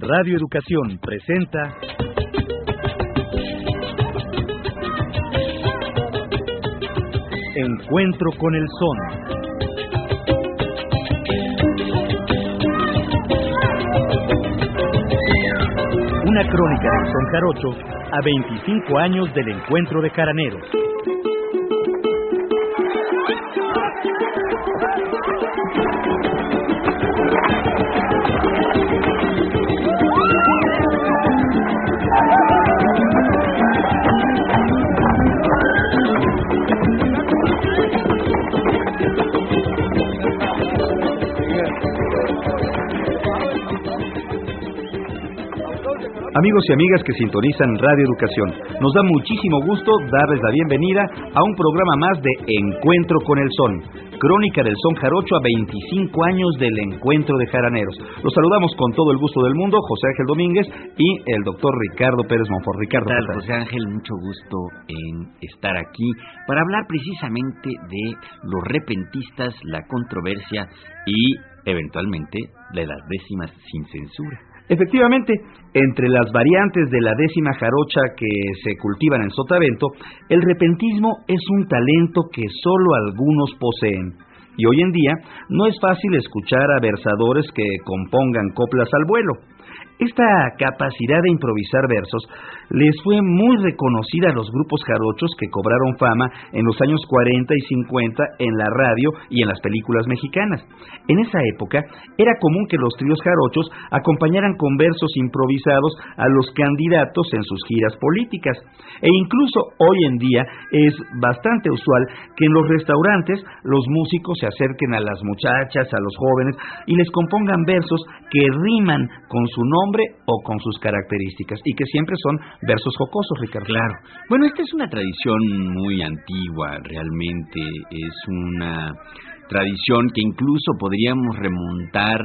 Radio Educación presenta Encuentro con el Son. Una crónica del Son Jarocho a 25 años del encuentro de caraneros. Amigos y amigas que sintonizan Radio Educación, nos da muchísimo gusto darles la bienvenida a un programa más de Encuentro con el Son, crónica del Son Jarocho a 25 años del Encuentro de Jaraneros. Los saludamos con todo el gusto del mundo, José Ángel Domínguez y el doctor Ricardo Pérez Monfort. Ricardo, ¿Qué tal, José Ángel, mucho gusto en estar aquí para hablar precisamente de los repentistas, la controversia y eventualmente de las décimas sin censura. Efectivamente, entre las variantes de la décima jarocha que se cultivan en Sotavento, el repentismo es un talento que solo algunos poseen. Y hoy en día no es fácil escuchar a versadores que compongan coplas al vuelo. Esta capacidad de improvisar versos les fue muy reconocida a los grupos jarochos que cobraron fama en los años 40 y 50 en la radio y en las películas mexicanas. En esa época era común que los tríos jarochos acompañaran con versos improvisados a los candidatos en sus giras políticas. E incluso hoy en día es bastante usual que en los restaurantes los músicos se acerquen a las muchachas, a los jóvenes y les compongan versos que riman con su nombre o con sus características y que siempre son versos jocosos, Ricardo. Claro. Bueno, esta es una tradición muy antigua, realmente es una tradición que incluso podríamos remontar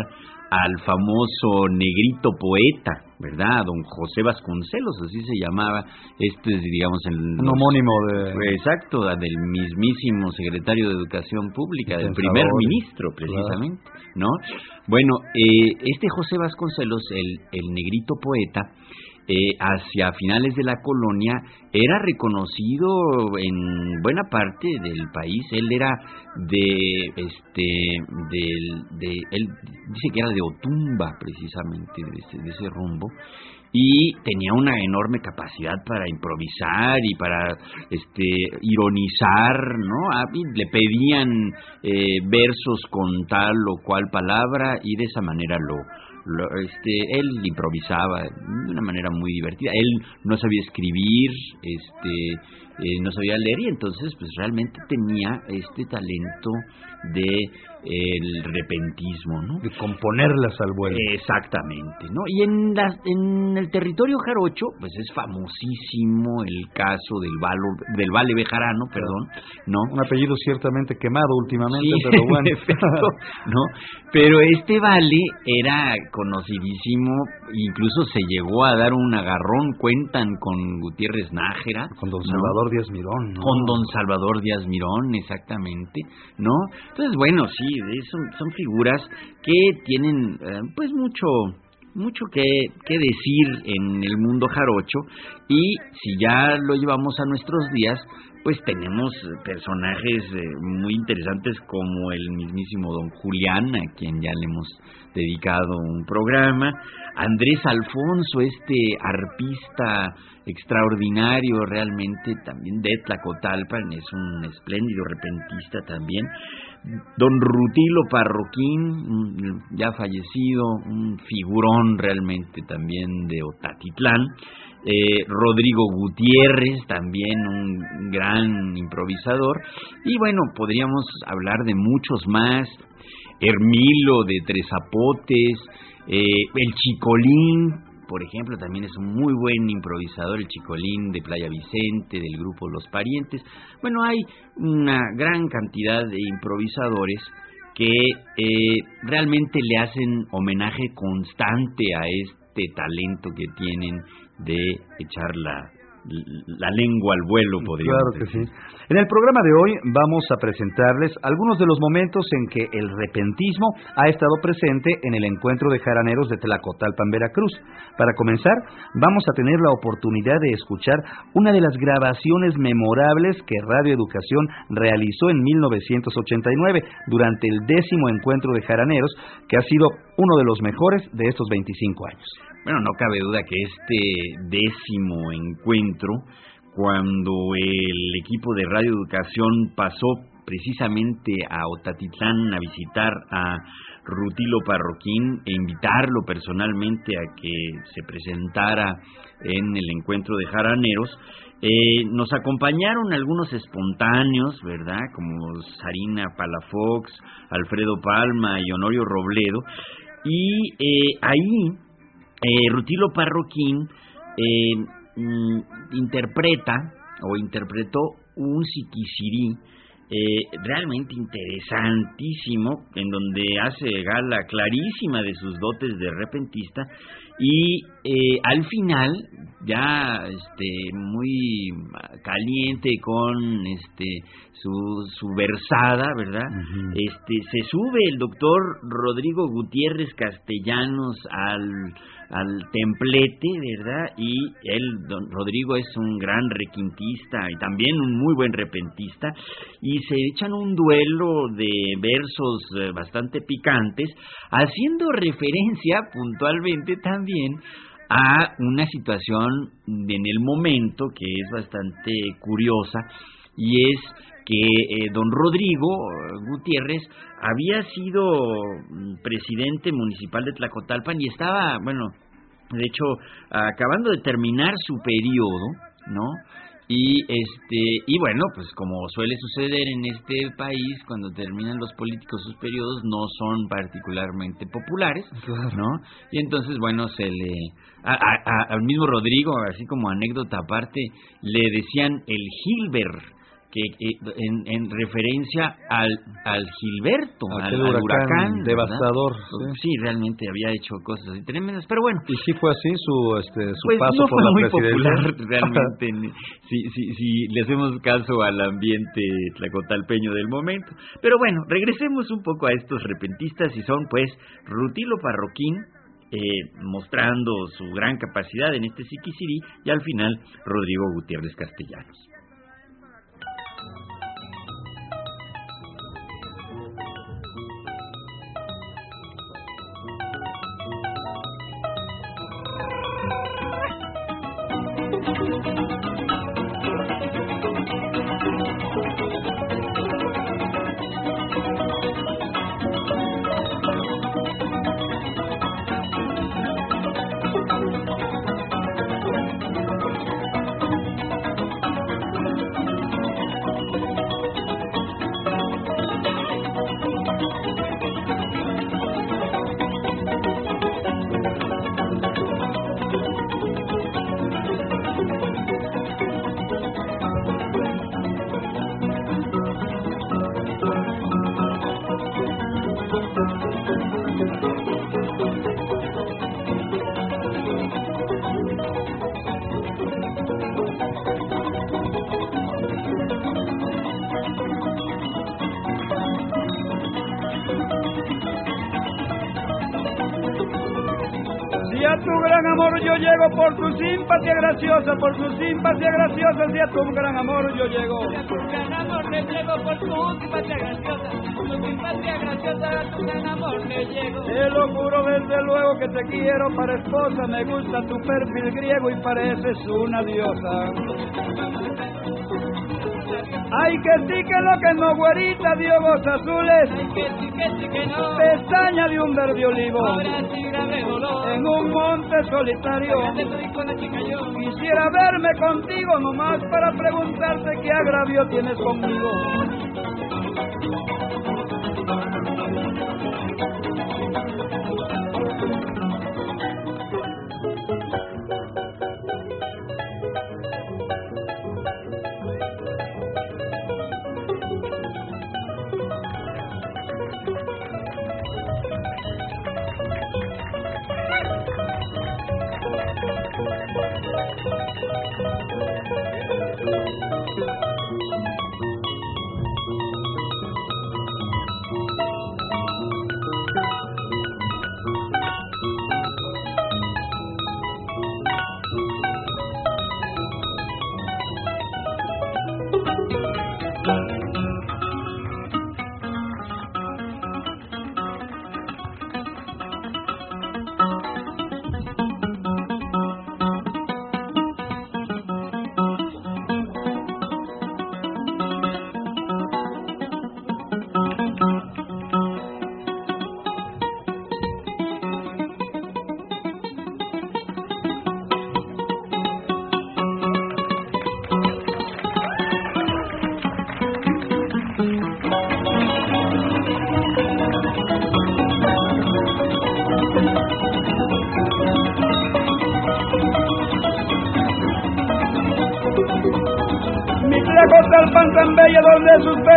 al famoso negrito poeta, ¿verdad? Don José Vasconcelos, así se llamaba. Este es, digamos, el... Un homónimo de... Exacto, del mismísimo secretario de Educación Pública, del primer ministro, precisamente, ¿no? Bueno, eh, este José Vasconcelos, el, el negrito poeta, eh, hacia finales de la colonia era reconocido en buena parte del país. Él era de, este, de, él dice que era de Otumba precisamente, de ese, de ese rumbo y tenía una enorme capacidad para improvisar y para este ironizar, ¿no? Le pedían eh, versos con tal o cual palabra y de esa manera lo, este, él improvisaba de una manera muy divertida. Él no sabía escribir, este, eh, no sabía leer y entonces pues realmente tenía este talento de el repentismo, ¿no? De componerlas al vuelo. Exactamente, ¿no? Y en, en el territorio jarocho, pues es famosísimo el caso del, valo, del Vale Bejarano, perdón, ¿no? Un apellido ciertamente quemado últimamente, pero bueno. ¿no? Pero este vale era conocidísimo, incluso se llegó a dar un agarrón, cuentan con Gutiérrez Nájera. Con don Salvador Díaz Mirón, ¿no? Con don Salvador Díaz Mirón, exactamente, ¿no? Entonces, bueno, sí, son, son figuras que tienen eh, pues mucho mucho que, que, decir en el mundo jarocho y si ya lo llevamos a nuestros días, pues tenemos personajes eh, muy interesantes como el mismísimo don Julián, a quien ya le hemos dedicado un programa, Andrés Alfonso, este arpista extraordinario realmente también de Tlacotalpan, es un espléndido repentista también, don Rutilo Parroquín, ya fallecido, un figurón realmente también de Otatitlán, eh, Rodrigo Gutiérrez, también un gran improvisador, y bueno, podríamos hablar de muchos más, Hermilo de Tres Zapotes, eh, el Chicolín, por ejemplo, también es un muy buen improvisador, el Chicolín de Playa Vicente, del grupo Los Parientes. Bueno, hay una gran cantidad de improvisadores que eh, realmente le hacen homenaje constante a este talento que tienen de echar la, la lengua al vuelo, podríamos Claro que sí. En el programa de hoy vamos a presentarles algunos de los momentos en que el repentismo ha estado presente en el encuentro de jaraneros de Tlacotalpan, Veracruz. Para comenzar, vamos a tener la oportunidad de escuchar una de las grabaciones memorables que Radio Educación realizó en 1989 durante el décimo encuentro de jaraneros, que ha sido uno de los mejores de estos 25 años. Bueno, no cabe duda que este décimo encuentro, cuando el equipo de Radio Educación pasó precisamente a Otatitlán a visitar a Rutilo Parroquín e invitarlo personalmente a que se presentara en el encuentro de jaraneros, eh, nos acompañaron algunos espontáneos, ¿verdad? Como Sarina Palafox, Alfredo Palma y Honorio Robledo. Y eh, ahí eh, Rutilo Parroquín mm, interpreta o interpretó un siquisirí eh, realmente interesantísimo, en donde hace gala clarísima de sus dotes de repentista y eh, al final ya este muy caliente con este su, su versada verdad este se sube el doctor Rodrigo Gutiérrez Castellanos al al templete, ¿verdad? Y él, don Rodrigo, es un gran requintista y también un muy buen repentista, y se echan un duelo de versos eh, bastante picantes, haciendo referencia puntualmente también a una situación en el momento que es bastante curiosa, y es que eh, don Rodrigo Gutiérrez había sido mm, presidente municipal de Tlacotalpan y estaba, bueno, de hecho, acabando de terminar su periodo, ¿no? Y este y bueno, pues como suele suceder en este país cuando terminan los políticos sus periodos no son particularmente populares, ¿no? Y entonces bueno, se le al mismo Rodrigo, así como anécdota aparte, le decían el Gilbert que en, referencia al, al Gilberto, al, huracán, devastador. ¿sí? realmente había hecho cosas así tremendas, pero bueno. Y sí fue así su, este, su pues paso no por fue la muy presidencia. popular realmente, si, si, si le hacemos caso al ambiente tlacotalpeño del momento. Pero bueno, regresemos un poco a estos repentistas y son pues Rutilo Parroquín, eh, mostrando su gran capacidad en este Siquisirí y al final Rodrigo Gutiérrez Castellanos. Tu simpatía graciosa, por tu simpatía graciosa, si a tu gran amor yo llego. tu gran amor le llego por tu simpatía graciosa, tu simpatía graciosa, tu gran amor le llego. Te lo juro desde luego que te quiero para esposa, me gusta tu perfil griego y pareces una diosa. Ay, que sí que lo que no, güerita, de ojos azules. Ay, que sí, que sí, que no. Pestaña de un verde olivo. Ahora sí grave dolor. En un monte solitario. Fíjate, tu Quisiera verme contigo nomás para preguntarte qué agravio tienes conmigo.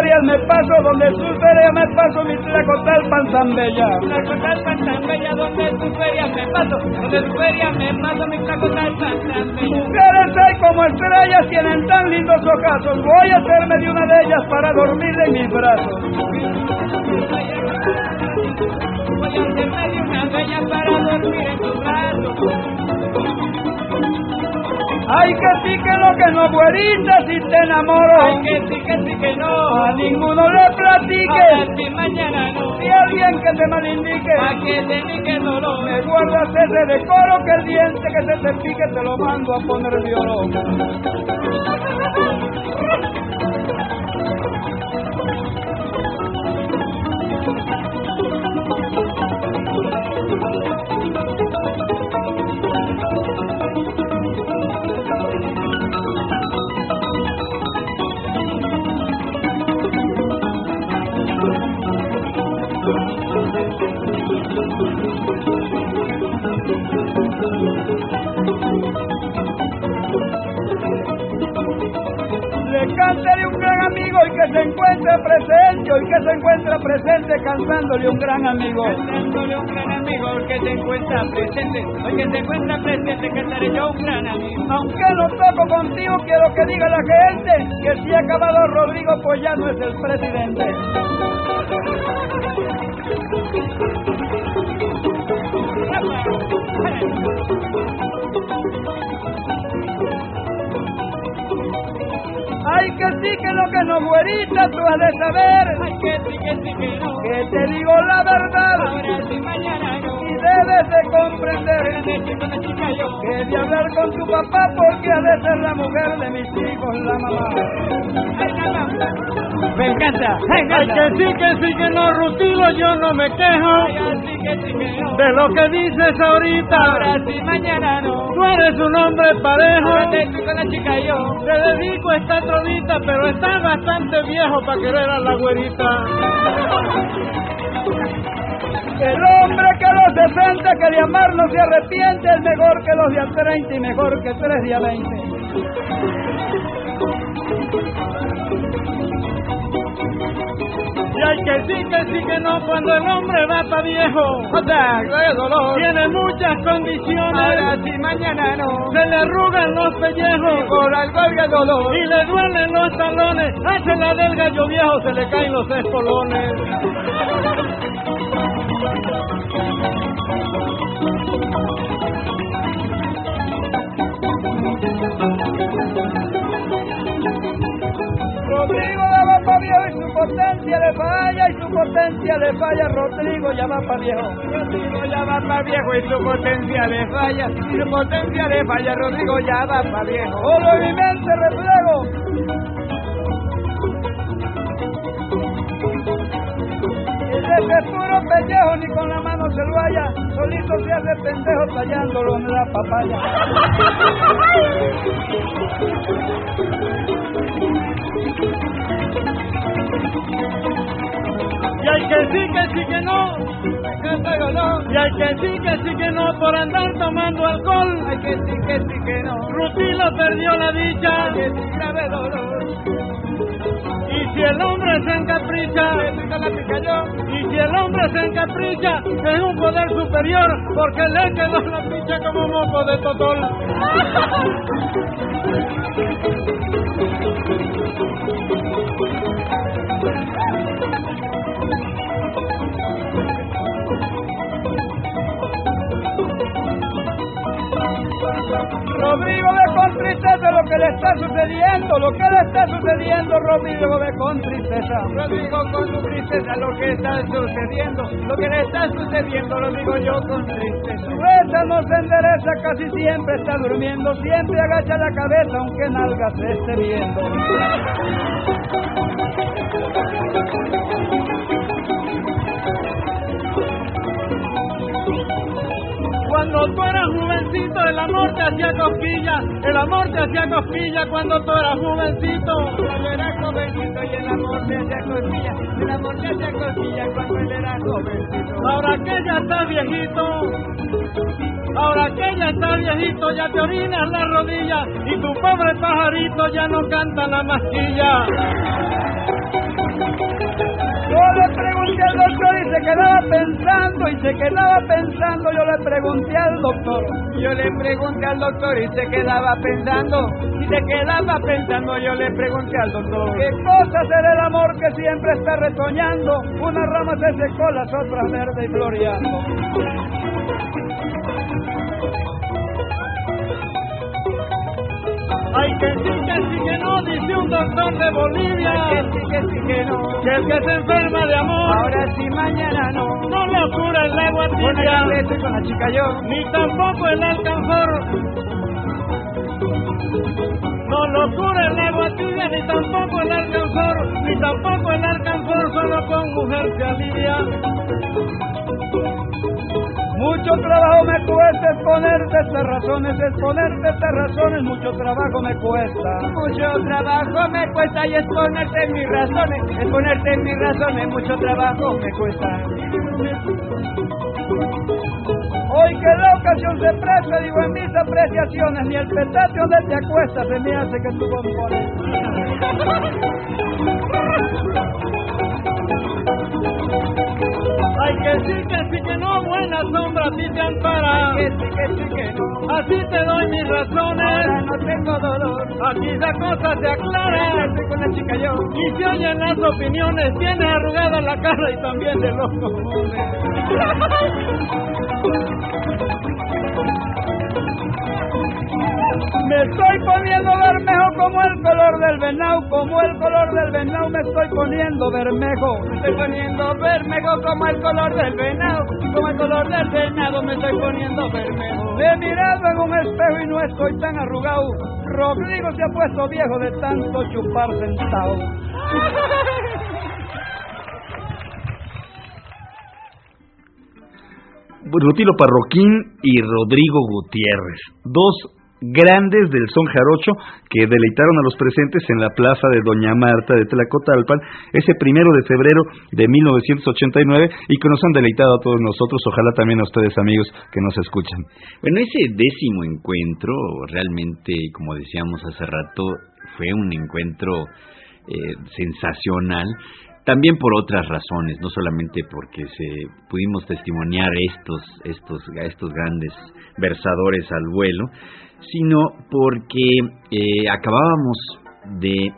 Ferias me paso, donde sus ferias me paso, mi tlacotal panzambella. Tlacotal panzambella, donde sus ferias me paso, donde sus ferias me paso, mi tlacotal panzambella. Mujeres hay como estrellas, tienen tan lindos ojazos, voy a hacerme de una de ellas para dormir en mis brazos. Voy a hacerme de una de ellas para dormir en tus brazos. Ay, que sí, que no, que güerita, si te enamoro. Ay, que sí, que sí, que no. A ninguno le platique. A mañana no. Si alguien que te malindique. A que te indique dolor. Me guardas ese decoro que el diente que se te pique te lo mando a poner violón. cántale un gran amigo y que se encuentre presente, y que se encuentra presente cantándole un gran amigo. Cantándole un gran amigo que se encuentra presente, hoy que se encuentra presente, cantaré yo un gran amigo. Aunque no toco contigo, quiero que diga la gente que si ha acabado Rodrigo, pues ya no es el presidente. Sí, que lo que no, güerita, tú has de saber. Ay, que sí, que sí, que no. Que te digo la verdad. Ahora sí, mañana no. Y debes de comprender yo. que de hablar con tu papá porque ha de ser la mujer de mis hijos, la mamá. Me encanta, me encanta. Ay, que sí, que sí, que no, Rutilo, yo no me quejo. Ay, así que sí, que no. De lo que dices ahorita. Ahora sí, mañana no. Tú eres un hombre parejo. Ahora te estoy con la chica yo. Te dedico esta trodita, pero estás bastante viejo para querer a la güerita. El hombre que a los 60 que de amar no se arrepiente es mejor que los de a 30 y mejor que tres de a 20. Y hay que sí, que sí, que no, cuando el hombre va pa' viejo. O sea, de dolor. Tiene muchas condiciones. Ahora sí, mañana no. Se le arrugan los pellejos. Por algo había dolor. Y le duelen los talones. Hace la del gallo viejo, se le caen los espolones. Rodrigo ya va pa' viejo y su potencia le falla, y su potencia le falla. Rodrigo ya va pa' viejo. Rodrigo ya va pa' viejo y su potencia le falla. Y su potencia le falla, Rodrigo ya va pa' viejo. Mi mente reflejo. Ese puro pellejo ni con la mano se lo haya, solito se hace pendejo tallándolo en la papaya. Y hay que sí, que sí, que no. Y hay que sí, que sí, que no por andar tomando alcohol. Hay que sí, que sí, que no. Rutilo perdió la dicha. Que sí, grave dolor. Y si el hombre se encapricha, y si el hombre se encapricha, es un poder superior, porque le quedó la picha como moco de totol. Rodrigo ve con tristeza lo que le está sucediendo, lo que le está sucediendo, Rodrigo ve con tristeza. Rodrigo con tristeza lo que está sucediendo. Lo que le está sucediendo lo digo yo con tristeza. Su no se endereza, casi siempre está durmiendo, siempre agacha la cabeza aunque nalga se esté viendo. Cuando tú eras jovencito, el amor te hacía cosquilla, el amor te hacía cosquilla cuando tú eras jovencito. Cuando era jovencito y el amor te hacía cosquilla. El amor te hacía cosquilla cuando él era jovencito. Ahora que ya estás viejito, ahora que ya estás viejito, ya te orinas la rodilla y tu pobre pajarito ya no canta la masquilla. Quedaba pensando y se quedaba pensando, yo le pregunté al doctor. Yo le pregunté al doctor y se quedaba pensando. Y se quedaba pensando, yo le pregunté al doctor. ¿Qué cosa será el amor que siempre está retoñando? Una rama se secó, las otras verde y floreando. Ay, que sí, que sí, que no, dice un doctor de Bolivia. Que sí, que sí, que no. Que el que se enferma de amor. Ahora sí, mañana no. No lo cura el agua tibia. con la chica yo. Ni tampoco el alcanzor. No lo cura el agua tibia, ni tampoco el alcanzor. Ni tampoco el alcanzor, solo con mujer se alivia. Mucho trabajo me cuesta exponerte estas razones, exponerte estas razones, mucho trabajo me cuesta. Mucho trabajo me cuesta y exponerte mis razones, exponerte mis razones, mucho trabajo me cuesta. Hoy que la ocasión se presta, digo en mis apreciaciones, ni el petate donde te acuestas se me hace que tú compones. Ay, que sí, que sí, que no, buena sombra, a ti te ampara. Que sí, que sí, que no. Así te doy mis Ahora razones, no tengo dolor. aquí la cosa se aclara. Estoy con la chica yo. Y se oyen las opiniones, tiene arrugada la cara y también de los cojones. Me estoy poniendo bermejo como el color del venado, como el color del venado me estoy poniendo bermejo. Me estoy poniendo bermejo como el color del venado, como el color del venado me estoy poniendo bermejo. Me he mirado en un espejo y no estoy tan arrugado. Rodrigo se ha puesto viejo de tanto chupar sentado. Rutilo Parroquín y Rodrigo Gutiérrez, dos grandes del son jarocho que deleitaron a los presentes en la plaza de Doña Marta de Tlacotalpan ese primero de febrero de 1989 y que nos han deleitado a todos nosotros, ojalá también a ustedes amigos que nos escuchan. Bueno, ese décimo encuentro, realmente, como decíamos hace rato, fue un encuentro eh, sensacional. También por otras razones, no solamente porque se pudimos testimoniar estos, estos, estos grandes versadores al vuelo, sino porque eh, acabábamos de eh,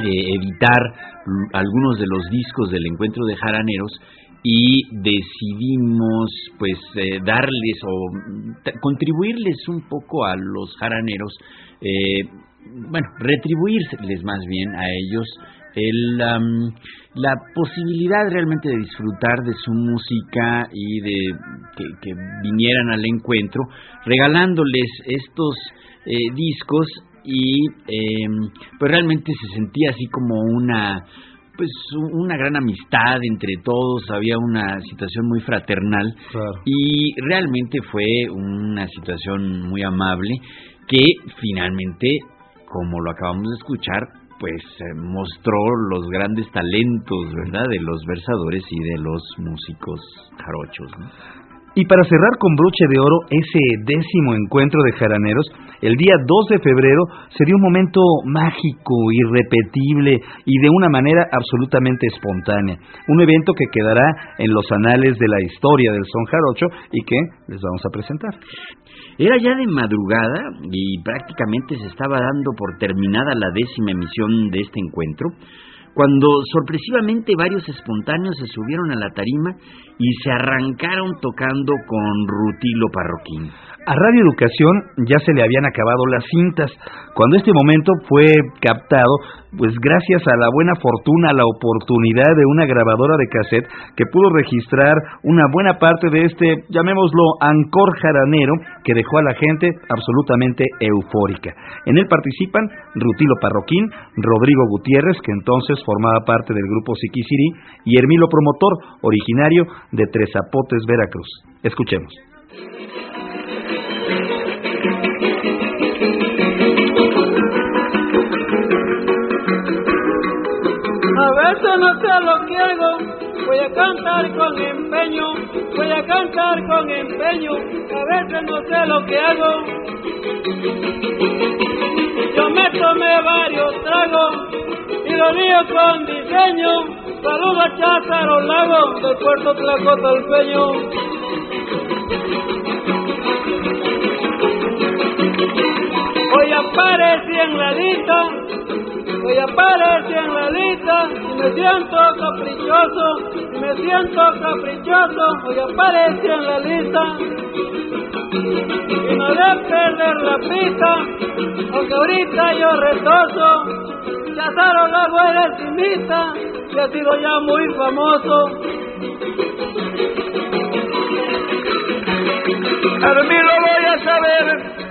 editar l- algunos de los discos del encuentro de jaraneros y decidimos pues eh, darles o contribuirles un poco a los jaraneros eh, bueno retribuirles más bien a ellos el, la posibilidad realmente de disfrutar de su música y de que, que vinieran al encuentro regalándoles estos eh, discos y eh, pues realmente se sentía así como una pues una gran amistad entre todos había una situación muy fraternal y realmente fue una situación muy amable que finalmente como lo acabamos de escuchar pues eh, mostró los grandes talentos verdad de los versadores y de los músicos jarochos. Y para cerrar con broche de oro ese décimo encuentro de jaraneros, el día 2 de febrero se dio un momento mágico, irrepetible y de una manera absolutamente espontánea. Un evento que quedará en los anales de la historia del son jarocho y que les vamos a presentar. Era ya de madrugada y prácticamente se estaba dando por terminada la décima emisión de este encuentro, cuando sorpresivamente varios espontáneos se subieron a la tarima y se arrancaron tocando con Rutilo Parroquín. A Radio Educación ya se le habían acabado las cintas, cuando este momento fue captado, pues gracias a la buena fortuna, a la oportunidad de una grabadora de cassette que pudo registrar una buena parte de este, llamémoslo, ancor jaranero, que dejó a la gente absolutamente eufórica. En él participan Rutilo Parroquín, Rodrigo Gutiérrez, que entonces formaba parte del grupo Siquisirí, y Hermilo Promotor, originario de Tres Zapotes, Veracruz. Escuchemos. Veces no sé lo hago, voy a cantar con empeño, voy a cantar con empeño, a veces no sé lo que hago. Yo me tomé varios tragos y Ironía con diseño, saludo a Cházaro Lago del puerto Tlacotalpeño. Hoy aparecí en la lista, hoy aparecí en la lista y me siento caprichoso, y me siento caprichoso, hoy aparecí en la lista y no de perder la pista, aunque ahorita yo retoso, Chazaro Lago eres cimita, y ha sido ya muy famoso. A mí lo voy a saber.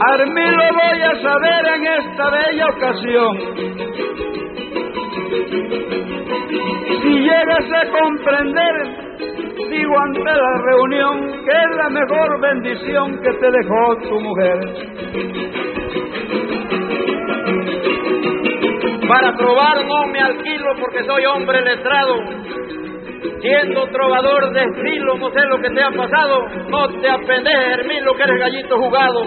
A mí lo voy a saber en esta bella ocasión. Si llegas a comprender, digo ante la reunión, que es la mejor bendición que te dejó tu mujer. Para trobar no me alquilo porque soy hombre letrado. Siendo trovador de estilo, no sé lo que te ha pasado. No te apendejes, lo que eres gallito jugado.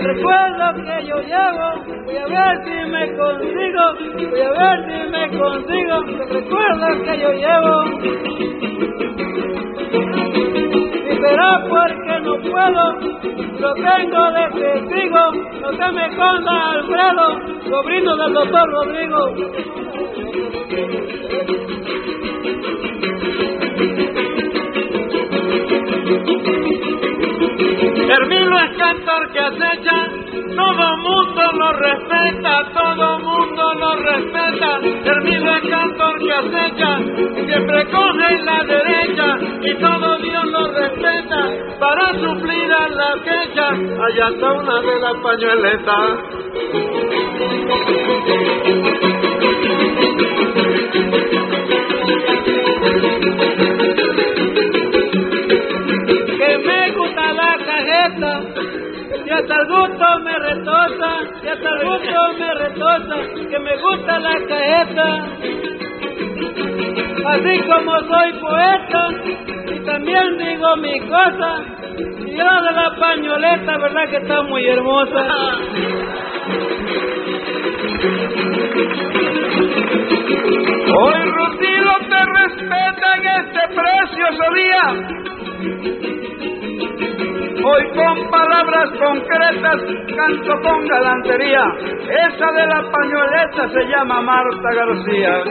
Recuerdo que yo llevo, voy a ver si me consigo, voy a ver si me consigo. Recuerdo que yo llevo será porque no puedo, lo tengo de testigo, no se me conda Alfredo, sobrino del doctor Rodrigo. Hermilo es cantor que acecha, todo mundo lo respeta, todo mundo lo respeta. Hermilo es cantor que acecha, siempre coge la derecha y todo Dios lo respeta para suplir a la quecha. Allá está una de las pañueletas. Hasta el gusto me retosa, hasta el gusto me retosa, que me gusta la caeta. Así como soy poeta, y también digo mi cosa, y yo de la pañoleta, verdad que está muy hermosa. Hoy Rutilo te respeta en este precioso día. Hoy con palabras concretas canto con galantería. Esa de la pañoleta se llama Marta García.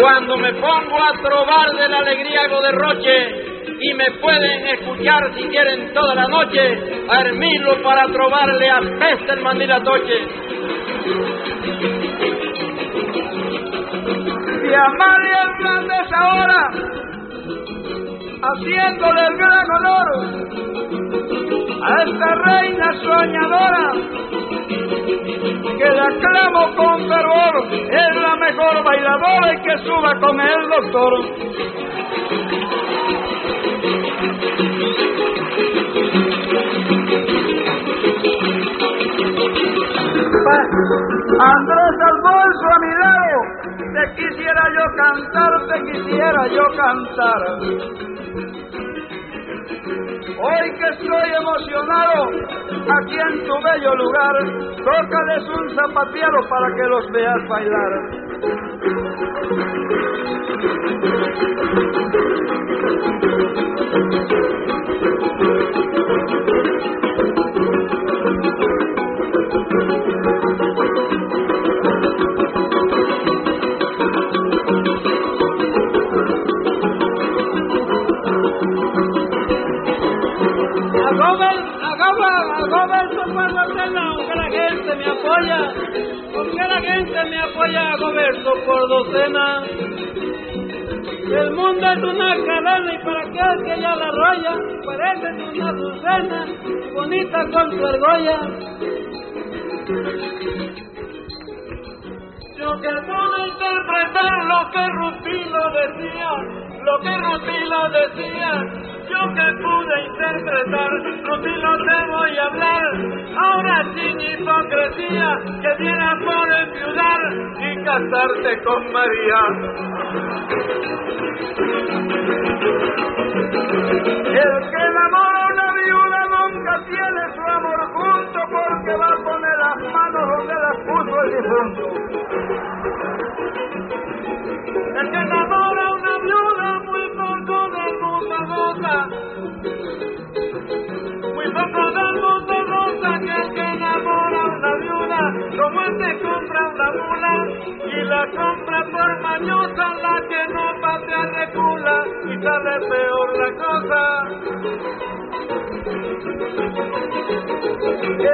Cuando me pongo a trobar de la alegría hago derroche y me pueden escuchar si quieren toda la noche a Hermilo para trobarle a peste el mandilatoche. Y a María Hernández ahora haciéndole el gran honor a esta reina soñadora que la aclamo con fervor, es la mejor bailadora y que suba con el doctor. Andrés Alfonso a mi lado, te quisiera yo cantar, te quisiera yo cantar. Hoy que estoy emocionado, aquí en tu bello lugar, tócales un zapateado para que los veas bailar. Porque la gente me apoya a goberno por docena. El mundo es una cadena y para aquel que ya la roya, parece una dulcena bonita con su argolla. Yo que puedo interpretar lo que Rufino decía, lo que Rufino decía, yo que pude interpretar, Rufino te voy a hablar, ahora sin hipocresía que viera por enviudar y casarte con María. El que enamora a una viuda nunca tiene su amor junto porque va a poner las manos donde las puso el difunto. El que Muy poco del mundo goza que el que enamora a una viuda, como el que compra una mula y la compra por mañosa, la que no patea recula y sale peor la cosa.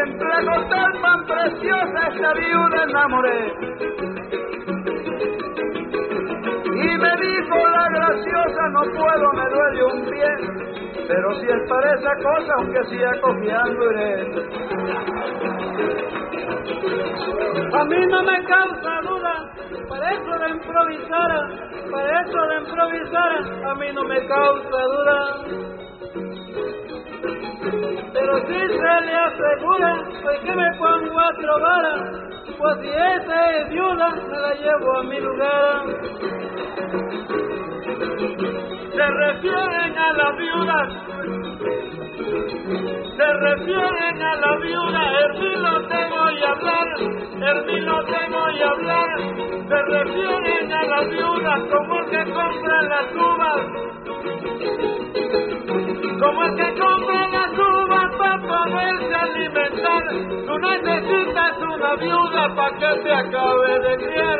Entre gozar tan preciosa esta viuda enamoré. Y me dijo la graciosa, no puedo, me duele un pie. Pero si es para esa cosa, aunque siga cojeando iré. A mí no me causa duda, para eso de improvisar, para eso de improvisar, a mí no me causa duda. Pero si se le asegura, pues que me pongo a trobar, pues si esa es viuda, me la llevo a mi lugar. Se refieren a las viudas, se refieren a la viuda, Hermilo te voy a hablar, Hermilo te voy a hablar, se refieren a las viudas como el que compra las uvas, como el que compra las poderse alimentar, tú necesitas una viuda para que te acabe de criar.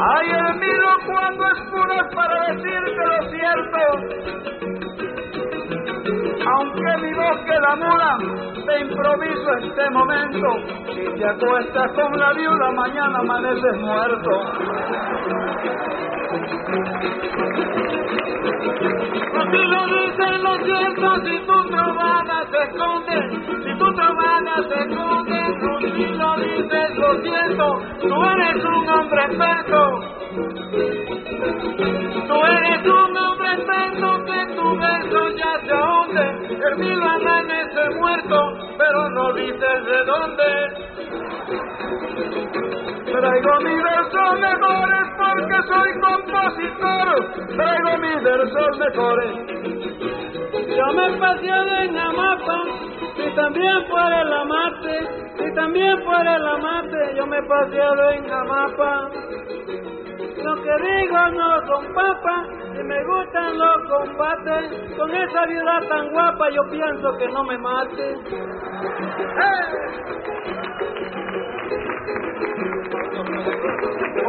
Ay, el miro cuando es puro para decirte lo cierto. Aunque mi voz queda muda, te improviso este momento. Si te acuestas con la viuda, mañana amaneces muerto. Si lo dicen lo cierto, si tu trovada se esconde, si tu trovada se esconde, tú lo cierto, tú eres un hombre experto. Tú eres un hombre experto que tu verso ya se ahonde, Hermilo amanece muerto, pero no dices de dónde. Traigo mis versos mejores porque soy compositor. Traigo mis versos mejores. Yo me paseo en Amapa, y también por el amate, y también por el amate, yo me paseo en Amapa. Lo que digo no son papas, y me gustan los combates, con esa viuda tan guapa yo pienso que no me mate.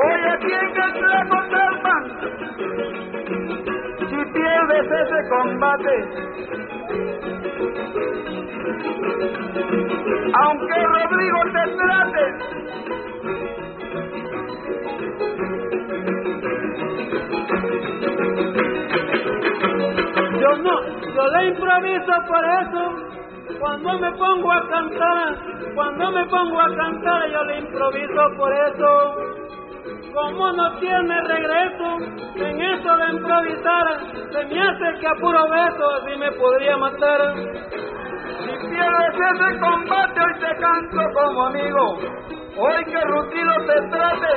Oye, ¿quién que te conservan? Si pierdes ese combate, aunque Rodrigo te trate, Yo no, yo le improviso por eso. Cuando me pongo a cantar, cuando me pongo a cantar, yo le improviso por eso. Como no tiene regreso en eso de improvisar, se me hace que a puro beso así me podría matar. si pierdes ese combate, hoy te canto como amigo. Hoy que Rutilo te trate,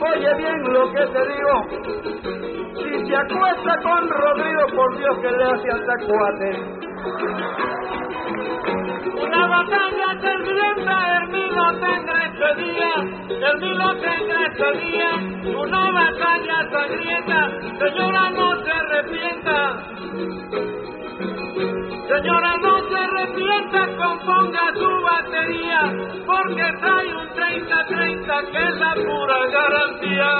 oye bien lo que te digo. Si se acuesta con Rodrigo, por Dios que le hace al tacuate. Una batalla sangrienta, Hermilo tendrá este día, Hermilo tendrá este día, una batalla sangrienta, señora no se arrepienta. Señora, no se arrepienta, componga su batería, porque trae un 30-30 que es la pura garantía.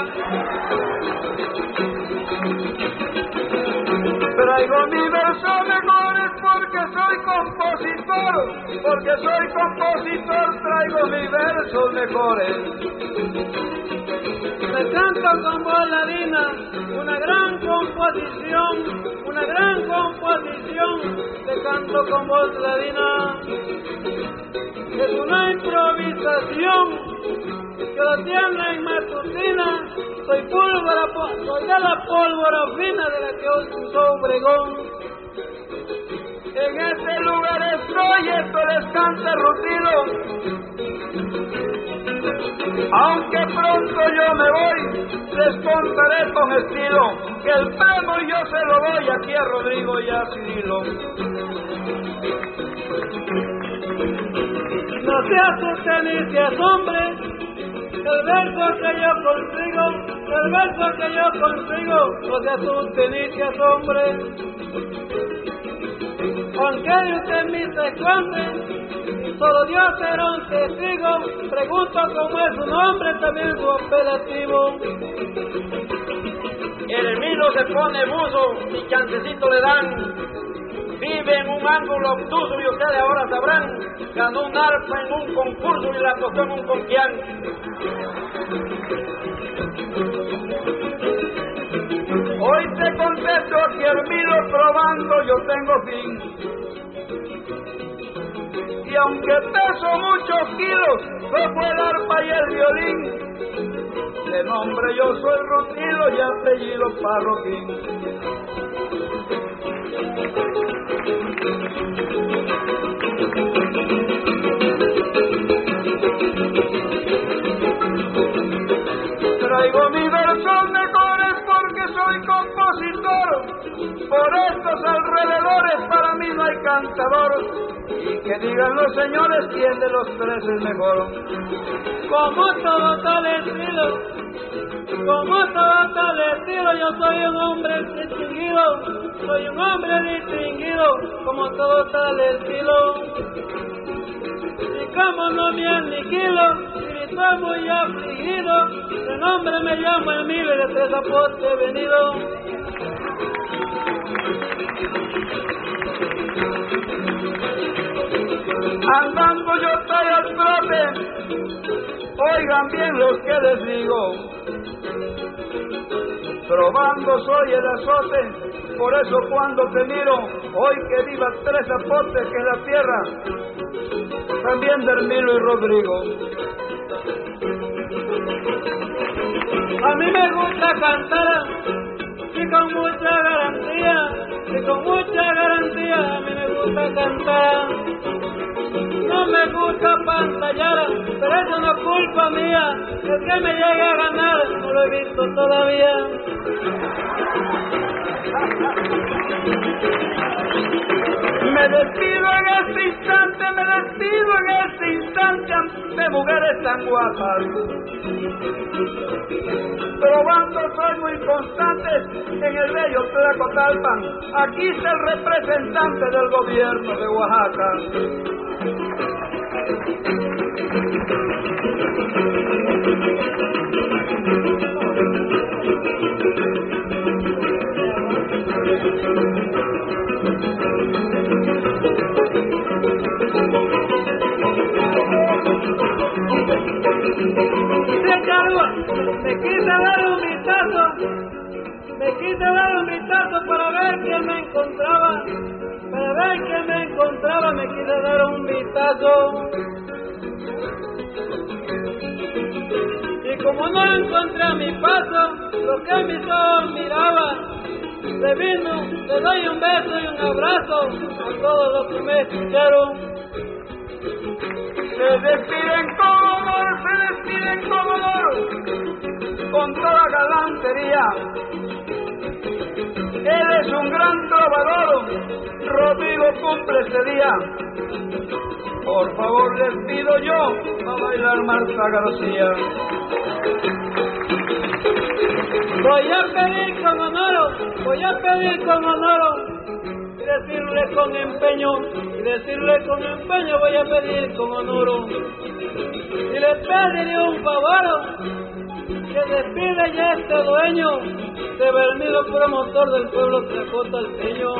Traigo mi verso mejores porque soy compositor, porque soy compositor, traigo mis versos mejores. Me canto con voladina, una gran composición, una gran composición, te canto con voladina. Es una improvisación que lo tiene en matutina, soy pólvora, soy de la pólvora fina de la que usó Obregón. En este lugar estoy, estoy descanse Rutilo. Aunque pronto yo me voy, les contaré con estilo que el premio yo se lo doy aquí a Rodrigo y a Cirilo. No seas usted ni seas hombre, el verso que yo consigo, el verso que yo consigo, no seas usted ni seas hombre. Aunque usted me se esconde, solo Dios será un testigo. Pregunto cómo es su nombre, también su apelativo. El enemigo se pone buzo y chancecito le dan. Vive en un ángulo obtuso y ustedes ahora sabrán. Ganó un arpa en un concurso y la tocó en un confián. Hoy te contesto que el probando yo tengo fin. Y aunque peso muchos kilos, no el arpa y el violín. De nombre yo soy Rutilo y apellido Parroquín. Traigo mi verso mejores porque soy compositor. Por estos alrededores para mí no hay cantador. Y que digan los señores quién de los tres es mejor. Como todo tal estilo, como todo tal estilo, yo soy un hombre distinguido, soy un hombre distinguido, como todo tal estilo. Y como no me aniquilo, y estoy muy afligido, de nombre me llamo Emilio de tres aposte venido. Andando yo estoy al trote, oigan bien los que les digo. Probando soy el azote, por eso cuando te miro, hoy que vivas tres apotes que la tierra, también Dermilo y Rodrigo. A mí me gusta cantar y con mucha garantía, y con mucha garantía a mí me gusta cantar. No me gusta pantallar, pero eso no es culpa mía, el que me llegue a ganar no lo he visto todavía. Me despido en este instante, me despido en este instante ante mujeres tan guapas. Probando soy muy constante en el bello Tlacotalpan. Aquí está el representante del gobierno de Oaxaca. Se carga, me quise dar un vistazo, me quise dar un vistazo para ver quién me encontraba, para ver quién me encontraba, me quise dar un vistazo. Y como no encontré a mi paso, lo que mis ojos miraba, le vino, le doy un beso y un abrazo a todos los que me escucharon. Se despiden amor, se despiden amor, con toda galantería. Él es un gran trovador, Rodrigo cumple este día. Por favor les pido yo a bailar Marta García. Voy a pedir con honor, voy a pedir con honor, decirle con empeño, y decirle con empeño, voy a pedir con honor. Y le pediré un favor, que despide ya este dueño, de Bermido promotor del pueblo Tlacota Alteño.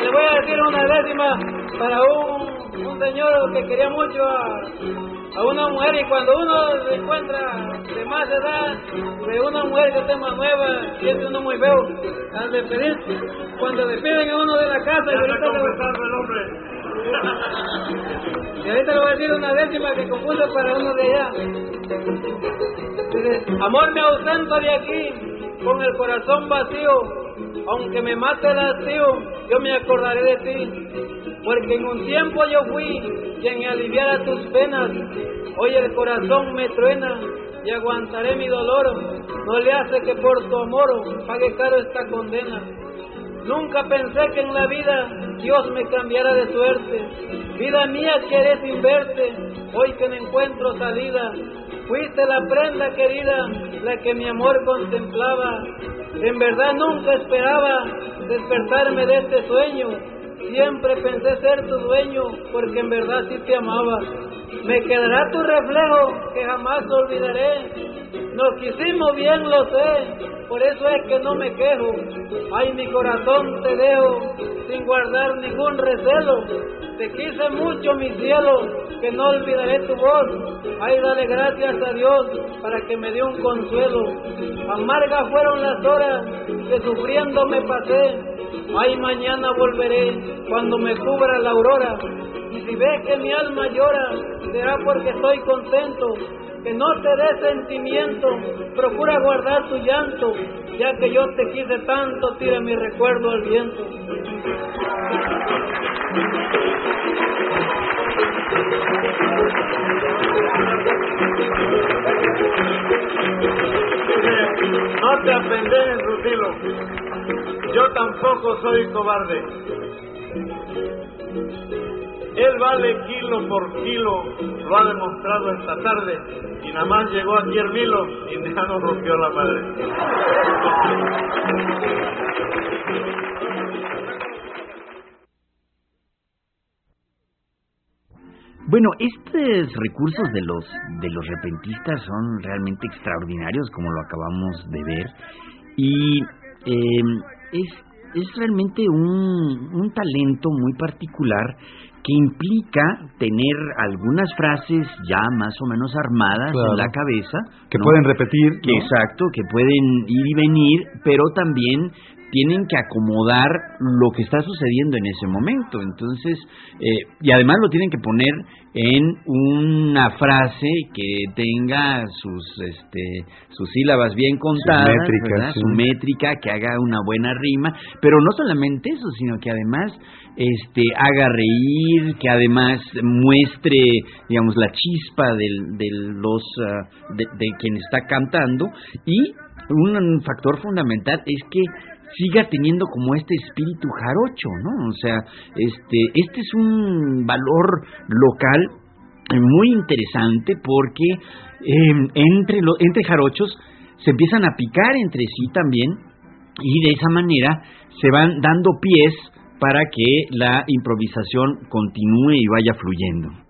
Le voy a decir una décima para un, un señor que quería mucho a, a una mujer y cuando uno se encuentra de más edad de una mujer que esté más nueva, siente uno muy feo al despedir. Cuando despiden a uno de la casa y ahorita, le, y ahorita le voy a decir una décima que compuso para uno de allá. Dice, amor me ausento de aquí con el corazón vacío aunque me mate el hastío, yo me acordaré de ti, porque en un tiempo yo fui quien me aliviara tus penas, hoy el corazón me truena y aguantaré mi dolor, no le hace que por tu amor pague caro esta condena. Nunca pensé que en la vida Dios me cambiara de suerte. Vida mía que eres sin verte, hoy que no encuentro salida. Fuiste la prenda querida, la que mi amor contemplaba. En verdad nunca esperaba despertarme de este sueño. Siempre pensé ser tu dueño, porque en verdad sí te amaba. Me quedará tu reflejo que jamás olvidaré. Nos quisimos bien, lo sé, por eso es que no me quejo. Ay, mi corazón te dejo sin guardar ningún recelo. Te quise mucho, mi cielo, que no olvidaré tu voz. Ay, dale gracias a Dios para que me dio un consuelo. Amargas fueron las horas que sufriendo me pasé. Ay, mañana volveré cuando me cubra la aurora. Y si ves que mi alma llora, será porque estoy contento que no te dé sentimiento, procura guardar tu llanto, ya que yo te quise tanto, tira mi recuerdo al viento. No te apendejes, Rutilo. Yo tampoco soy cobarde. Él vale kilo por kilo, lo ha demostrado esta tarde, y nada más llegó aquí Hermilo y ya nos rompió la madre. Bueno, estos recursos de los de los repentistas son realmente extraordinarios, como lo acabamos de ver, y eh, es, es realmente un, un talento muy particular que implica tener algunas frases ya más o menos armadas en la cabeza. Que pueden repetir. Exacto, que pueden ir y venir, pero también tienen que acomodar lo que está sucediendo en ese momento. Entonces, eh, y además lo tienen que poner en una frase que tenga sus este sus sílabas bien contadas, su métrica, que haga una buena rima, pero no solamente eso, sino que además este haga reír, que además muestre, digamos, la chispa del, de los ah, de, de quien está cantando. Y un factor fundamental es que siga teniendo como este espíritu jarocho, ¿no? O sea, este, este es un valor local muy interesante porque em, entre, lo, entre jarochos se empiezan a picar entre sí también y de esa manera se van dando pies para que la improvisación continúe y vaya fluyendo.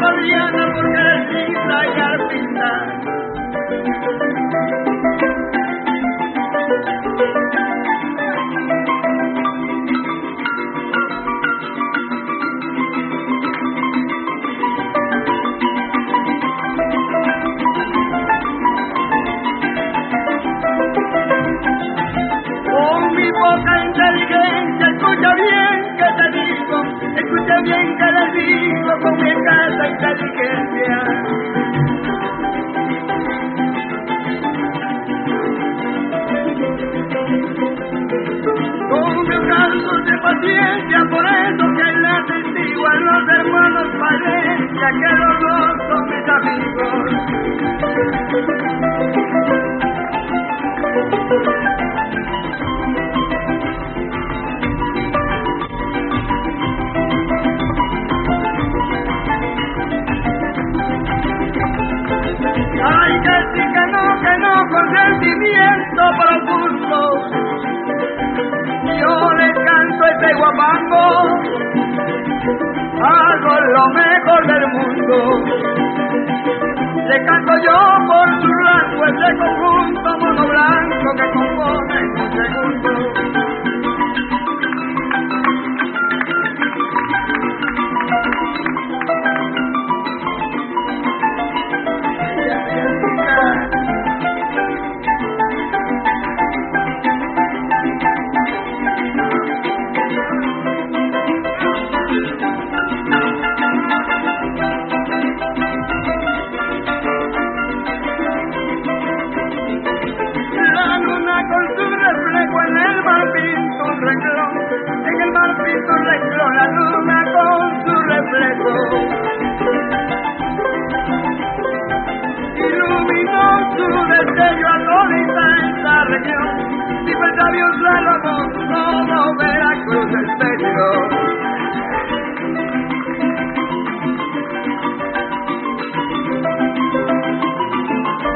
corriendo porque eres decidí ensayar pintar. Guapango, hago lo mejor del mundo. sueño, si mis labios la lavó, todo Veracruz es bello.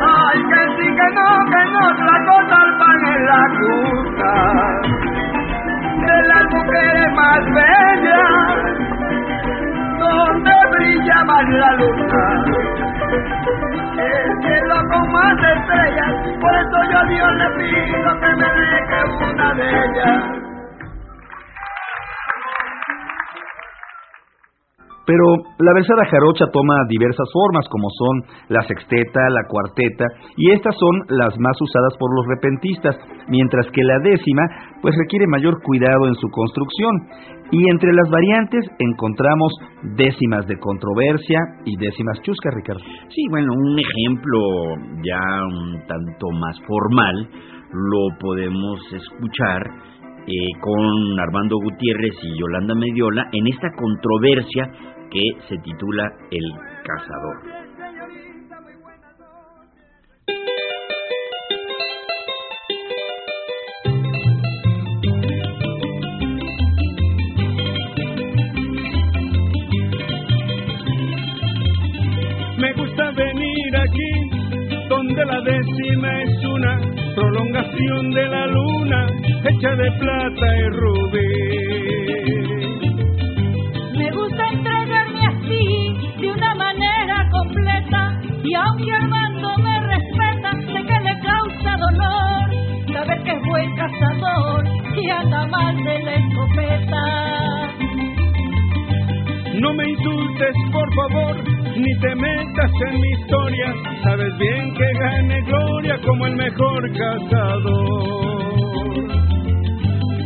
Ay, que sí, que no, que no, tragota el pan en la cuna de las mujeres más bellas, donde brilla más la luna. Pero la versada jarocha toma diversas formas, como son la sexteta, la cuarteta, y estas son las más usadas por los repentistas, mientras que la décima pues requiere mayor cuidado en su construcción. Y entre las variantes encontramos décimas de controversia y décimas chuscas, Ricardo. Sí, bueno, un ejemplo ya un tanto más formal lo podemos escuchar eh, con Armando Gutiérrez y Yolanda Mediola en esta controversia que se titula El Cazador. Me gusta venir aquí, donde la décima es una prolongación de la luna, hecha de plata y rubí. Y aunque Armando me respeta, sé que le causa dolor saber que es buen cazador y anda mal de la escopeta. No me insultes, por favor, ni te metas en mi historia. Sabes bien que gane gloria como el mejor cazador.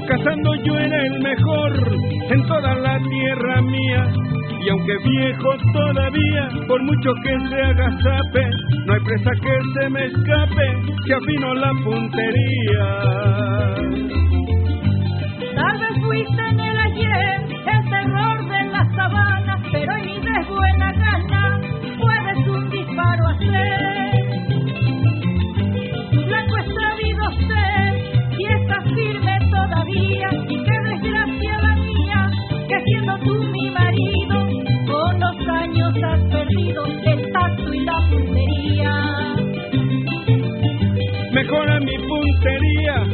Cazando yo era el mejor en toda la tierra mía y aunque viejo todavía, por mucho que se haga sape, no hay presa que se me escape, si afino la puntería. Tal vez fuiste en el ayer, el terror de la sabana, pero hoy de buena gana Mejora mi puntería,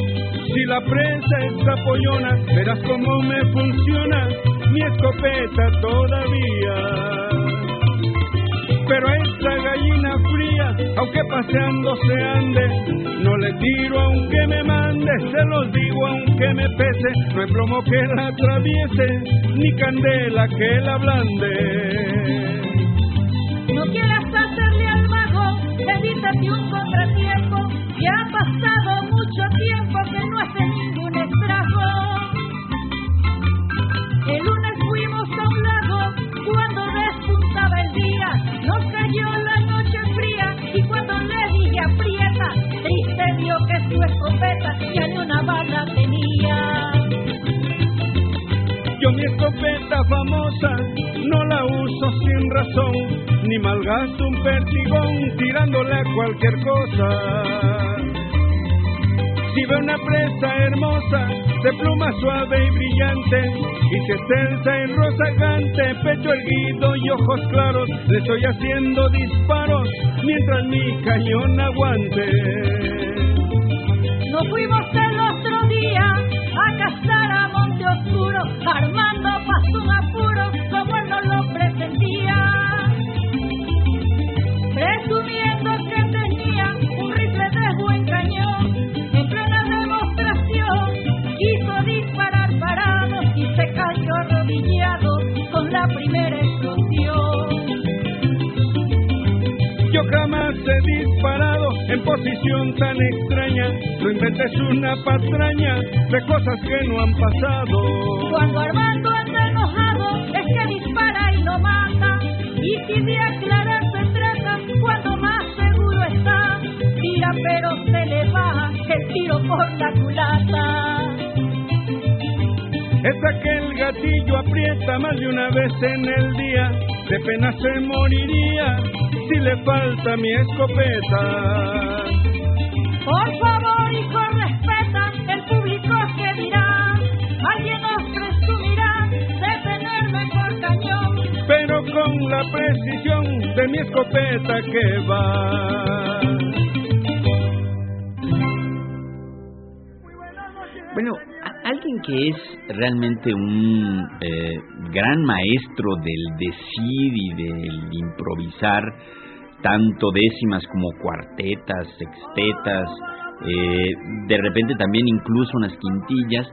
si la presa es apoyona, verás cómo me funciona mi escopeta todavía. Pero esta gallina fría, aunque paseando se ande, no le tiro aunque me mande, se los digo aunque me pese, no hay plomo que la atraviese, ni candela que la blande. Famosa no la uso sin razón, ni malgasto un perdigón tirándole a cualquier cosa. Si veo una presa hermosa, de pluma suave y brillante, y se extensa en rozagante, pecho erguido y ojos claros, le estoy haciendo disparos mientras mi cañón aguante. Nos fuimos el otro día a cazar a Monte Oscuro, armando un apuro como él no lo pretendía. Presumiendo que tenía un rifle de buen cañón, en plena demostración quiso disparar parado y se cayó arrodillado con la primera explosión. Yo jamás he disparado en posición tan extraña, lo inventé es una patraña de cosas que no han pasado. Cuando de aclarar se trata, cuando más seguro está, tira pero se le va el tiro por la culata. Es que el gatillo aprieta más de una vez en el día, de pena se moriría si le falta mi escopeta. Por favor, hijo, respeta el público que dirá. Alguien nos presumirá de tener mejor cañón. pero con la precisión mi escopeta que va. Bueno, alguien que es realmente un eh, gran maestro del decir y del improvisar, tanto décimas como cuartetas, sextetas, eh, de repente también incluso unas quintillas,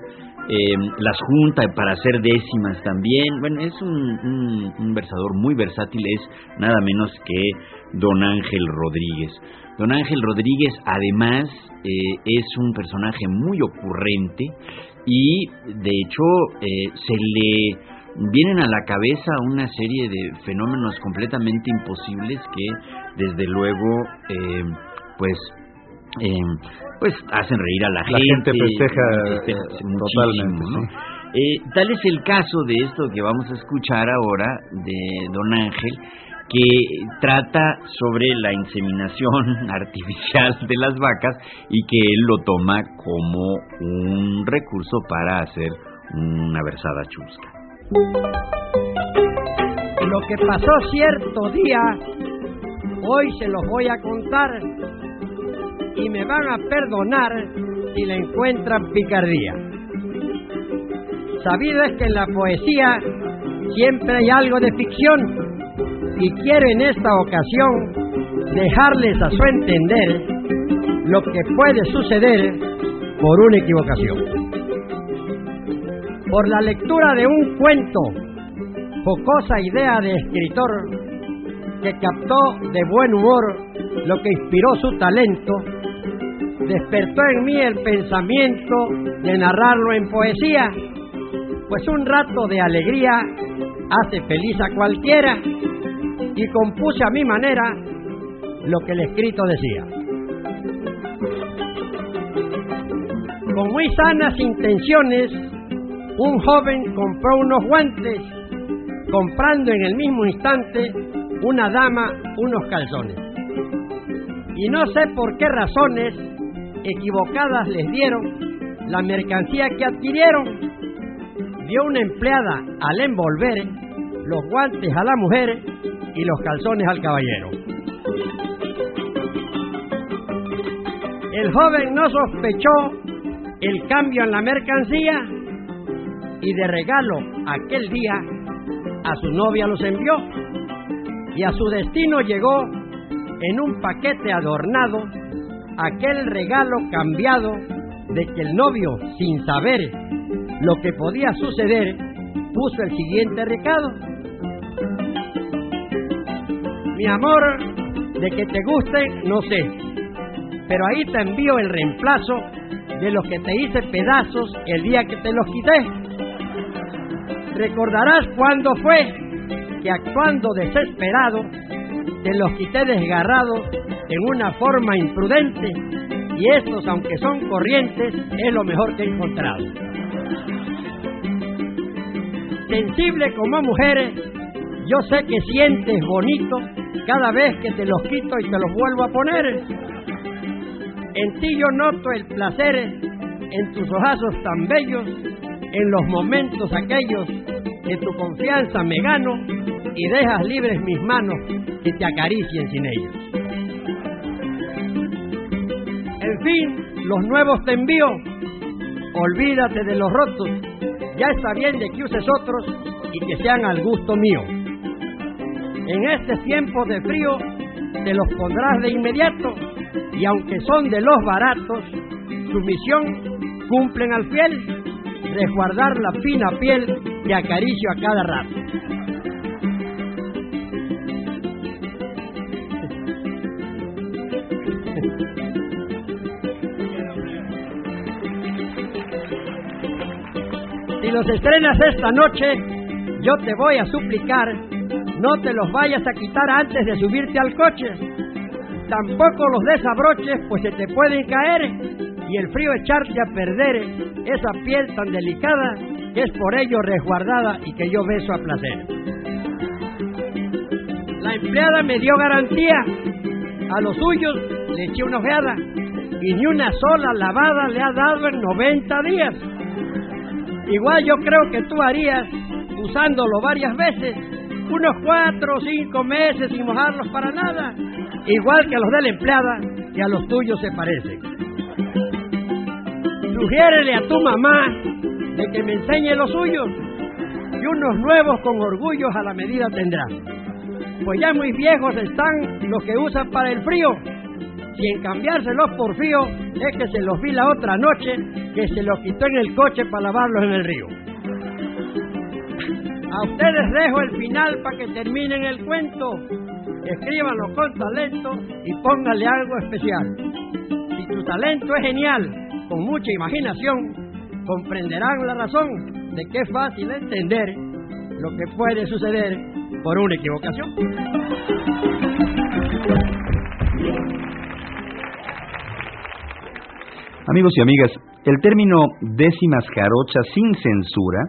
eh, las junta para hacer décimas también. Bueno, es un, un- versador muy versátil, es nada menos que don Ángel Rodríguez. Don Ángel Rodríguez además eh, es un personaje muy ocurrente y de hecho eh, se le vienen a la cabeza una serie de fenómenos completamente imposibles que desde luego eh, pues eh, pues hacen reír a la, La gente festeja, este, eh, muchísimo, totalmente, ¿no? sí. Eh, tal es el caso de esto que vamos a escuchar ahora de Don Ángel, que trata sobre la inseminación artificial de las vacas y que él lo toma como un recurso para hacer una versada chusca. Lo que pasó cierto día, hoy se los voy a contar y me van a perdonar si le encuentran picardía. Sabido es que en la poesía siempre hay algo de ficción y quiero en esta ocasión dejarles a su entender lo que puede suceder por una equivocación. Por la lectura de un cuento jocosa idea de escritor que captó de buen humor lo que inspiró su talento, despertó en mí el pensamiento de narrarlo en poesía, pues un rato de alegría hace feliz a cualquiera y compuse a mi manera lo que el escrito decía. Con muy sanas intenciones, un joven compró unos guantes comprando en el mismo instante una dama unos calzones. Y no sé por qué razones equivocadas les dieron la mercancía que adquirieron. Dio una empleada al envolver los guantes a la mujer y los calzones al caballero. El joven no sospechó el cambio en la mercancía y de regalo aquel día a su novia los envió y a su destino llegó en un paquete adornado aquel regalo cambiado de que el novio, sin saber lo que podía suceder, puso el siguiente recado. Mi amor, de que te guste, no sé, pero ahí te envío el reemplazo de los que te hice pedazos el día que te los quité. Recordarás cuándo fue que actuando desesperado te los quité desgarrados en una forma imprudente y estos, aunque son corrientes, es lo mejor que he encontrado. Sensible como mujeres, yo sé que sientes bonito cada vez que te los quito y te los vuelvo a poner. En ti yo noto el placer en tus ojazos tan bellos, en los momentos aquellos que tu confianza me gano y dejas libres mis manos que te acaricien sin ellos. En fin, los nuevos te envío. Olvídate de los rotos. Ya está bien de que uses otros y que sean al gusto mío. En este tiempo de frío te los pondrás de inmediato y aunque son de los baratos, su misión cumplen al fiel, resguardar la fina piel que acaricio a cada rato. Los estrenas esta noche, yo te voy a suplicar, no te los vayas a quitar antes de subirte al coche. Tampoco los desabroches, pues se te pueden caer y el frío echarte a perder esa piel tan delicada que es por ello resguardada y que yo beso a placer. La empleada me dio garantía, a los suyos le eché una ojeada y ni una sola lavada le ha dado en 90 días. Igual yo creo que tú harías, usándolo varias veces, unos cuatro o cinco meses sin mojarlos para nada, igual que a los de la empleada, que a los tuyos se parecen. Sugiérele a tu mamá de que me enseñe los suyos y unos nuevos con orgullos a la medida tendrá. Pues ya muy viejos están los que usan para el frío. Si en cambiárselos por frío es que se los vi la otra noche que se los quitó en el coche para lavarlos en el río. A ustedes dejo el final para que terminen el cuento. Escríbanlo con talento y pónganle algo especial. Si tu talento es genial, con mucha imaginación, comprenderán la razón de que es fácil entender lo que puede suceder por una equivocación. Amigos y amigas, el término décimas jarochas sin censura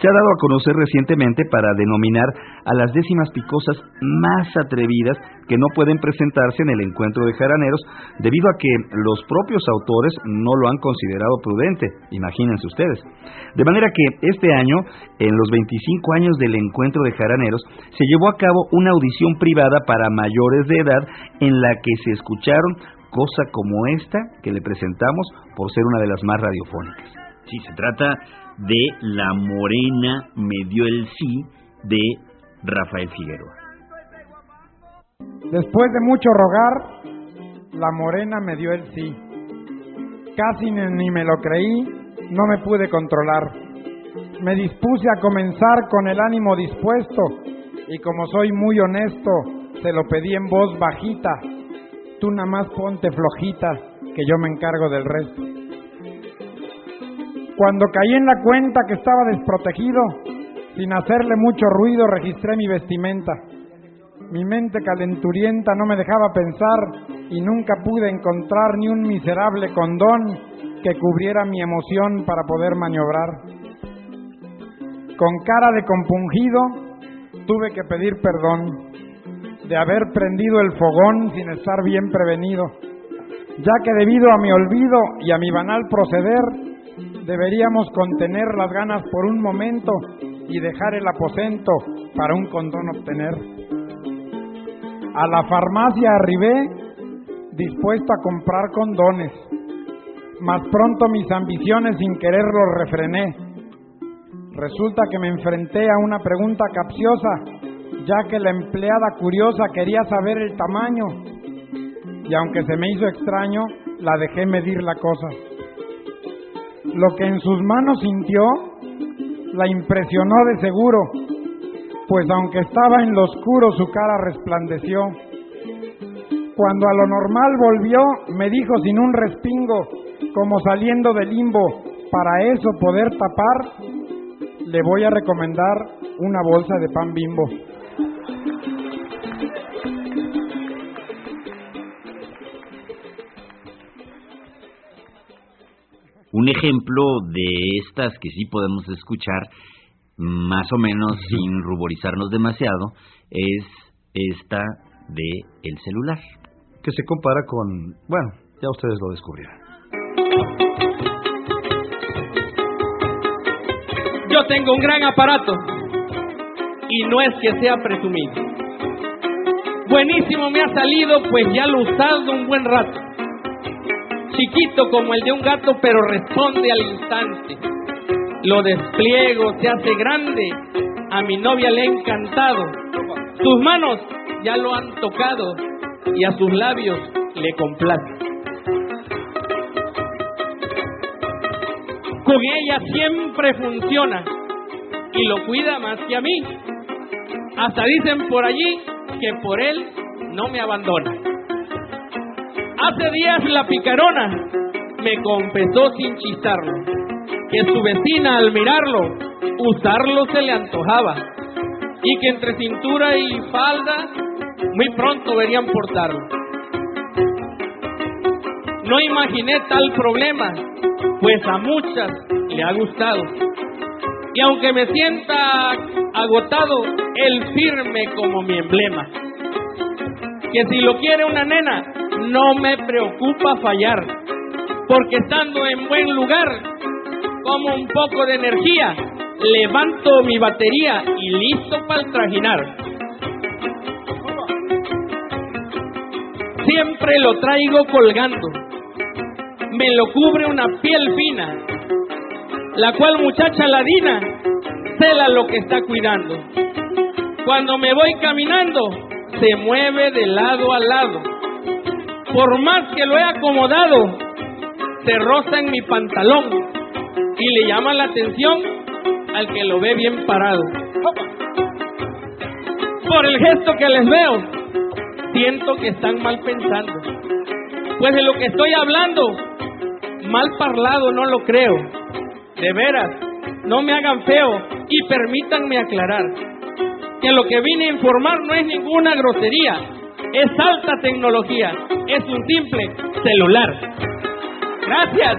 se ha dado a conocer recientemente para denominar a las décimas picosas más atrevidas que no pueden presentarse en el encuentro de jaraneros debido a que los propios autores no lo han considerado prudente, imagínense ustedes. De manera que este año, en los 25 años del encuentro de jaraneros, se llevó a cabo una audición privada para mayores de edad en la que se escucharon cosa como esta que le presentamos por ser una de las más radiofónicas. Sí, se trata de La Morena me dio el sí de Rafael Figueroa. Después de mucho rogar, la morena me dio el sí. Casi ni, ni me lo creí, no me pude controlar. Me dispuse a comenzar con el ánimo dispuesto y como soy muy honesto, se lo pedí en voz bajita. Tú nada más ponte flojita, que yo me encargo del resto. Cuando caí en la cuenta que estaba desprotegido, sin hacerle mucho ruido registré mi vestimenta. Mi mente calenturienta no me dejaba pensar y nunca pude encontrar ni un miserable condón que cubriera mi emoción para poder maniobrar. Con cara de compungido tuve que pedir perdón de haber prendido el fogón sin estar bien prevenido, ya que debido a mi olvido y a mi banal proceder, deberíamos contener las ganas por un momento y dejar el aposento para un condón obtener. A la farmacia arribé dispuesto a comprar condones, mas pronto mis ambiciones sin quererlo refrené. Resulta que me enfrenté a una pregunta capciosa, ya que la empleada curiosa quería saber el tamaño, y aunque se me hizo extraño, la dejé medir la cosa. Lo que en sus manos sintió la impresionó de seguro, pues aunque estaba en lo oscuro su cara resplandeció. Cuando a lo normal volvió, me dijo sin un respingo, como saliendo del limbo, para eso poder tapar, le voy a recomendar una bolsa de pan bimbo. Un ejemplo de estas que sí podemos escuchar, más o menos sin ruborizarnos demasiado, es esta de el celular. Que se compara con, bueno, ya ustedes lo descubrirán. Yo tengo un gran aparato y no es que sea presumido. Buenísimo me ha salido, pues ya lo he usado un buen rato. Chiquito como el de un gato, pero responde al instante. Lo despliego, se hace grande. A mi novia le ha encantado. Sus manos ya lo han tocado y a sus labios le complace. Con ella siempre funciona y lo cuida más que a mí. Hasta dicen por allí que por él no me abandona. Hace días la picarona me confesó sin chistarlo que su vecina al mirarlo usarlo se le antojaba y que entre cintura y falda muy pronto verían portarlo. No imaginé tal problema, pues a muchas le ha gustado. Y aunque me sienta agotado, él firme como mi emblema. Que si lo quiere una nena, no me preocupa fallar, porque estando en buen lugar, como un poco de energía, levanto mi batería y listo para trajinar. Siempre lo traigo colgando, me lo cubre una piel fina, la cual muchacha ladina cela lo que está cuidando. Cuando me voy caminando, se mueve de lado a lado. Por más que lo he acomodado, se roza en mi pantalón y le llama la atención al que lo ve bien parado. Por el gesto que les veo, siento que están mal pensando. Pues de lo que estoy hablando, mal parlado no lo creo. De veras, no me hagan feo y permítanme aclarar que lo que vine a informar no es ninguna grosería, es alta tecnología, es un simple celular. Gracias.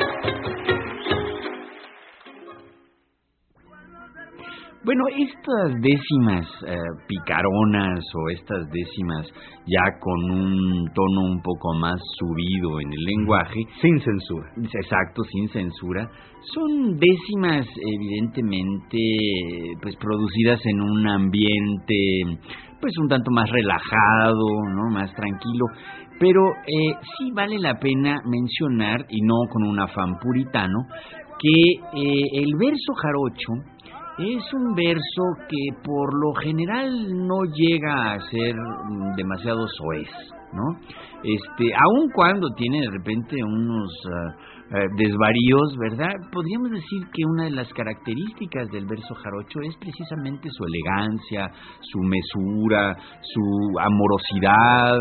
Bueno, estas décimas eh, picaronas o estas décimas ya con un tono un poco más subido en el lenguaje. Sin censura. Exacto, sin censura. Son décimas evidentemente pues producidas en un ambiente pues un tanto más relajado, ¿no? Más tranquilo. Pero eh, sí vale la pena mencionar, y no con un afán puritano, que eh, el verso jarocho es un verso que por lo general no llega a ser mm, demasiado soez, ¿no? Este, aun cuando tiene de repente unos uh, uh, desvaríos, ¿verdad? Podríamos decir que una de las características del verso jarocho es precisamente su elegancia, su mesura, su amorosidad,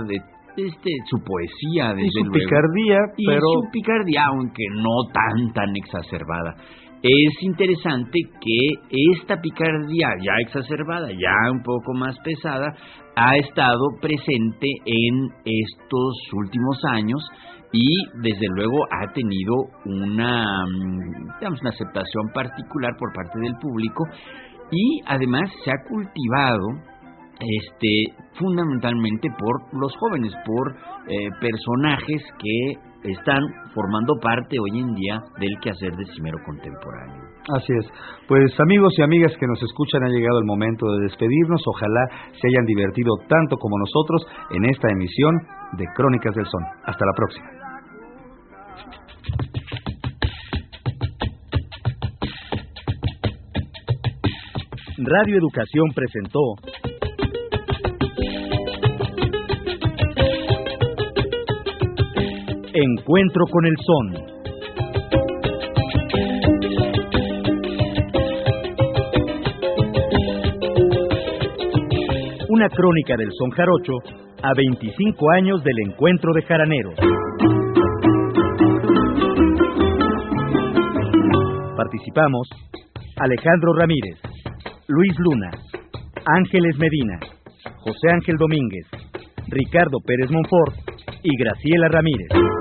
este, su poesía, desde y su luego. picardía, y pero su picardía, aunque no tan tan exacerbada. Es interesante que esta picardía ya exacerbada, ya un poco más pesada, ha estado presente en estos últimos años y desde luego ha tenido una, mm, digamos, una aceptación particular por parte del público y además se ha cultivado este fundamentalmente por los jóvenes, por eh, personajes que están formando parte hoy en día del quehacer decimero contemporáneo. Así es. Pues amigos y amigas que nos escuchan, ha llegado el momento de despedirnos. Ojalá se hayan divertido tanto como nosotros en esta emisión de Crónicas del Son. Hasta la próxima. Radio Educación presentó Encuentro con el Son. Una crónica del son jarocho a 25 años del encuentro de jaraneros. Participamos Alejandro Ramírez, Luis Luna, Ángeles Medina, José Ángel Domínguez, Ricardo Pérez Monfort y Graciela Ramírez.